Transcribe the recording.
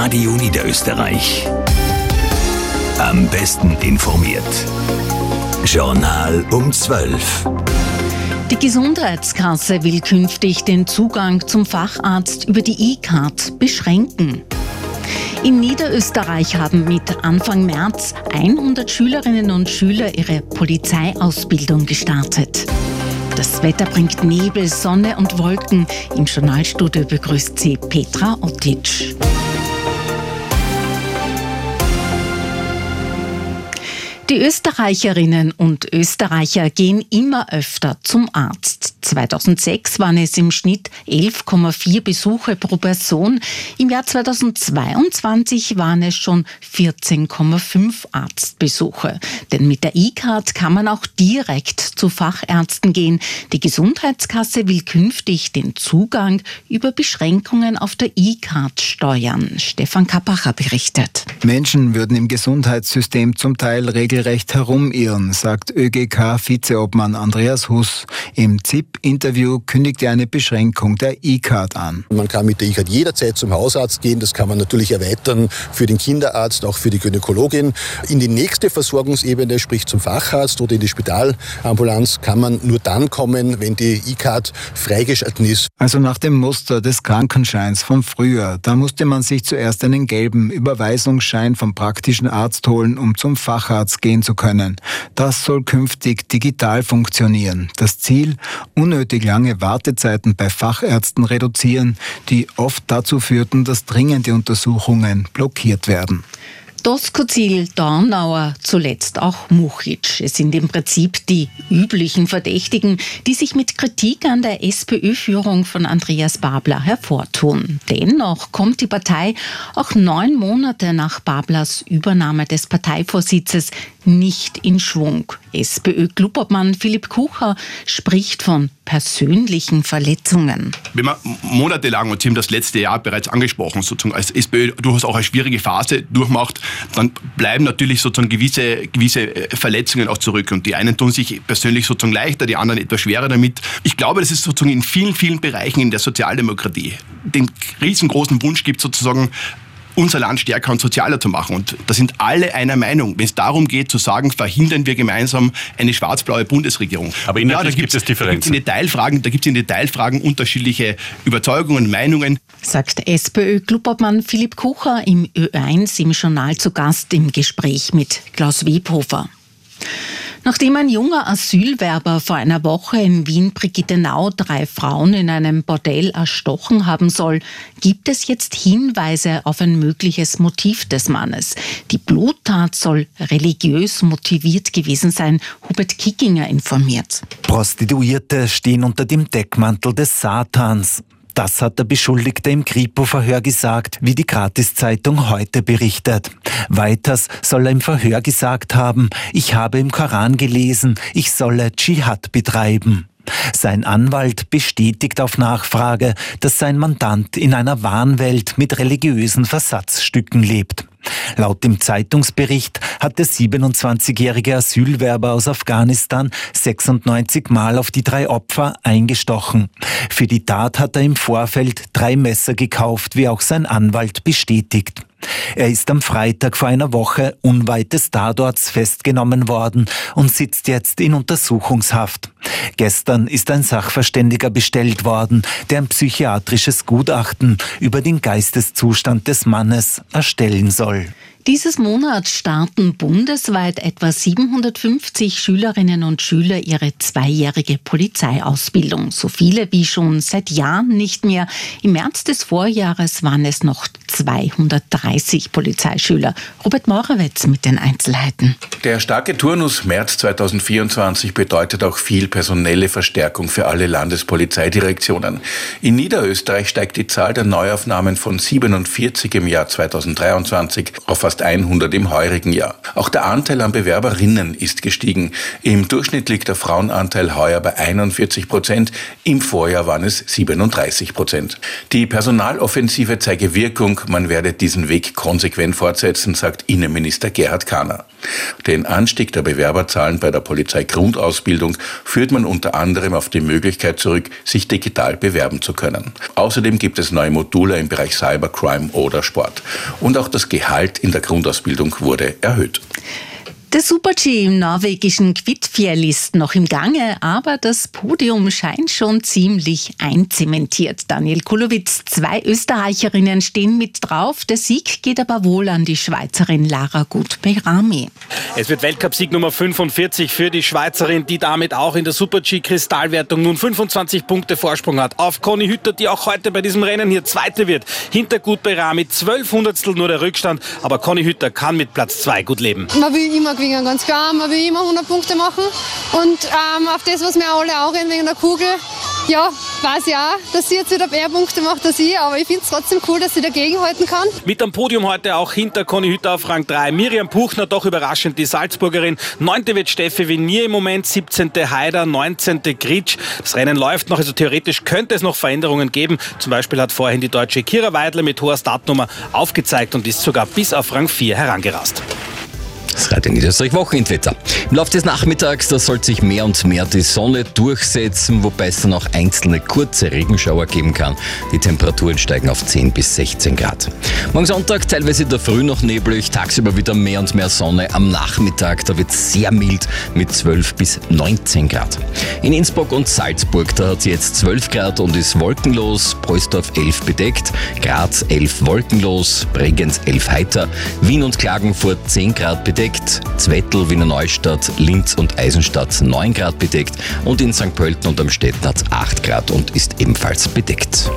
Radio Niederösterreich. Am besten informiert. Journal um 12. Die Gesundheitskasse will künftig den Zugang zum Facharzt über die E-Card beschränken. In Niederösterreich haben mit Anfang März 100 Schülerinnen und Schüler ihre Polizeiausbildung gestartet. Das Wetter bringt Nebel, Sonne und Wolken. Im Journalstudio begrüßt sie Petra Otic. Die Österreicherinnen und Österreicher gehen immer öfter zum Arzt. 2006 waren es im Schnitt 11,4 Besuche pro Person. Im Jahr 2022 waren es schon 14,5 Arztbesuche. Denn mit der E-Card kann man auch direkt zu Fachärzten gehen. Die Gesundheitskasse will künftig den Zugang über Beschränkungen auf der E-Card steuern. Stefan Kapacher berichtet. Menschen würden im Gesundheitssystem zum Teil regelrecht herumirren, sagt ÖGK-Vizeobmann Andreas Huss. Im ZIP-Interview kündigt er eine Beschränkung der E-Card an. Man kann mit der E-Card jederzeit zum Hausarzt gehen. Das kann man natürlich erweitern für den Kinderarzt, auch für die Gynäkologin. In die nächste Versorgungsebene, sprich zum Facharzt oder in die Spitalambulanz, kann man nur dann kommen, wenn die E-Card freigeschalten ist. Also nach dem Muster des Krankenscheins von früher. Da musste man sich zuerst einen gelben Überweisungsschein vom praktischen Arzt holen, um zum Facharzt gehen zu können. Das soll künftig digital funktionieren. Das Ziel, unnötig lange Wartezeiten bei Fachärzten reduzieren, die oft dazu führten, dass dringende Untersuchungen blockiert werden. Doskozil, Dornauer, zuletzt auch Muchic. Es sind im Prinzip die üblichen Verdächtigen, die sich mit Kritik an der SPÖ-Führung von Andreas Babler hervortun. Dennoch kommt die Partei auch neun Monate nach Bablers Übernahme des Parteivorsitzes nicht in Schwung. SPÖ-Clubobmann Philipp Kucher spricht von persönlichen Verletzungen. Wenn man monatelang, und haben das letzte Jahr bereits angesprochen, sozusagen als SPÖ durchaus auch eine schwierige Phase durchmacht, dann bleiben natürlich sozusagen gewisse, gewisse äh, Verletzungen auch zurück. Und die einen tun sich persönlich sozusagen leichter, die anderen etwas schwerer damit. Ich glaube, dass es sozusagen in vielen, vielen Bereichen in der Sozialdemokratie den riesengroßen Wunsch gibt, sozusagen unser Land stärker und sozialer zu machen. Und da sind alle einer Meinung, wenn es darum geht zu sagen, verhindern wir gemeinsam eine schwarz-blaue Bundesregierung. Aber inhaltlich ja, gibt es Differenzen. Da gibt es in Detailfragen, da gibt es in Detailfragen unterschiedliche Überzeugungen, Meinungen. Sagt SPÖ-Clubobmann Philipp Kucher im Ö1 im Journal zu Gast im Gespräch mit Klaus Webhofer. Nachdem ein junger Asylwerber vor einer Woche in Wien-Brigittenau drei Frauen in einem Bordell erstochen haben soll, gibt es jetzt Hinweise auf ein mögliches Motiv des Mannes. Die Bluttat soll religiös motiviert gewesen sein, Hubert Kickinger informiert. Prostituierte stehen unter dem Deckmantel des Satans. Das hat der Beschuldigte im Kripo-Verhör gesagt, wie die Gratiszeitung heute berichtet. Weiters soll er im Verhör gesagt haben, ich habe im Koran gelesen, ich solle Dschihad betreiben. Sein Anwalt bestätigt auf Nachfrage, dass sein Mandant in einer Wahnwelt mit religiösen Versatzstücken lebt. Laut dem Zeitungsbericht hat der 27-jährige Asylwerber aus Afghanistan 96 Mal auf die drei Opfer eingestochen. Für die Tat hat er im Vorfeld drei Messer gekauft, wie auch sein Anwalt bestätigt. Er ist am Freitag vor einer Woche unweit des Tatorts festgenommen worden und sitzt jetzt in Untersuchungshaft. Gestern ist ein Sachverständiger bestellt worden, der ein psychiatrisches Gutachten über den Geisteszustand des Mannes erstellen soll. Dieses Monat starten bundesweit etwa 750 Schülerinnen und Schüler ihre zweijährige Polizeiausbildung. So viele wie schon seit Jahren nicht mehr. Im März des Vorjahres waren es noch 230 Polizeischüler. Robert Morawetz mit den Einzelheiten. Der starke Turnus März 2024 bedeutet auch viel personelle Verstärkung für alle Landespolizeidirektionen. In Niederösterreich steigt die Zahl der Neuaufnahmen von 47 im Jahr 2023 auf fast 100 im heurigen Jahr. Auch der Anteil an Bewerberinnen ist gestiegen. Im Durchschnitt liegt der Frauenanteil heuer bei 41 Prozent. Im Vorjahr waren es 37 Prozent. Die Personaloffensive zeige Wirkung. man werde diesen Weg konsequent fortsetzen, sagt Innenminister Gerhard Kahner. Den Anstieg der Bewerberzahlen bei der Polizeigrundausbildung führt man unter anderem auf die Möglichkeit zurück, sich digital bewerben zu können. Außerdem gibt es neue Module im Bereich Cybercrime oder Sport. Und auch das Gehalt in der Grundausbildung wurde erhöht. Der Super-G im norwegischen Kvitfjell ist noch im Gange, aber das Podium scheint schon ziemlich einzementiert. Daniel Kulowitz, zwei Österreicherinnen stehen mit drauf. Der Sieg geht aber wohl an die Schweizerin Lara Gut-Beirami. Es wird Weltcupsieg Nummer 45 für die Schweizerin, die damit auch in der Super-G Kristallwertung nun 25 Punkte Vorsprung hat. Auf Conny Hütter, die auch heute bei diesem Rennen hier Zweite wird. Hinter Gut-Beirami 12 Hundertstel nur der Rückstand, aber Conny Hütter kann mit Platz 2 gut leben. Man will immer gewinnen, ganz klar. Man will immer 100 Punkte machen. Und ähm, auf das, was wir alle auch reden wegen der Kugel, ja, weiß auch, dass sie jetzt wieder mehr Punkte macht als ich, aber ich finde es trotzdem cool, dass sie dagegenhalten kann. Mit am Podium heute auch hinter Conny Hütter auf Rang 3. Miriam Puchner, doch überraschend die Salzburgerin. Neunte wird Steffi Venier im Moment, 17. Haider, 19. Gritsch. Das Rennen läuft noch, also theoretisch könnte es noch Veränderungen geben. Zum Beispiel hat vorhin die deutsche Kira Weidler mit hoher Startnummer aufgezeigt und ist sogar bis auf Rang 4 herangerast. Das Radio Niederösterreich Wochenendwetter. Im Laufe des Nachmittags, da soll sich mehr und mehr die Sonne durchsetzen, wobei es dann auch einzelne kurze Regenschauer geben kann. Die Temperaturen steigen auf 10 bis 16 Grad. Morgen Sonntag teilweise in der Früh noch neblig, tagsüber wieder mehr und mehr Sonne. Am Nachmittag, da wird es sehr mild mit 12 bis 19 Grad. In Innsbruck und Salzburg, da hat es jetzt 12 Grad und ist wolkenlos. Preußdorf 11 bedeckt, Graz 11 wolkenlos, Bregenz 11 heiter, Wien und Klagenfurt 10 Grad bedeckt bedeckt, Zwettl, Wiener Neustadt, Linz und Eisenstadt 9 Grad bedeckt und in St. Pölten und am Städten hat 8 Grad und ist ebenfalls bedeckt.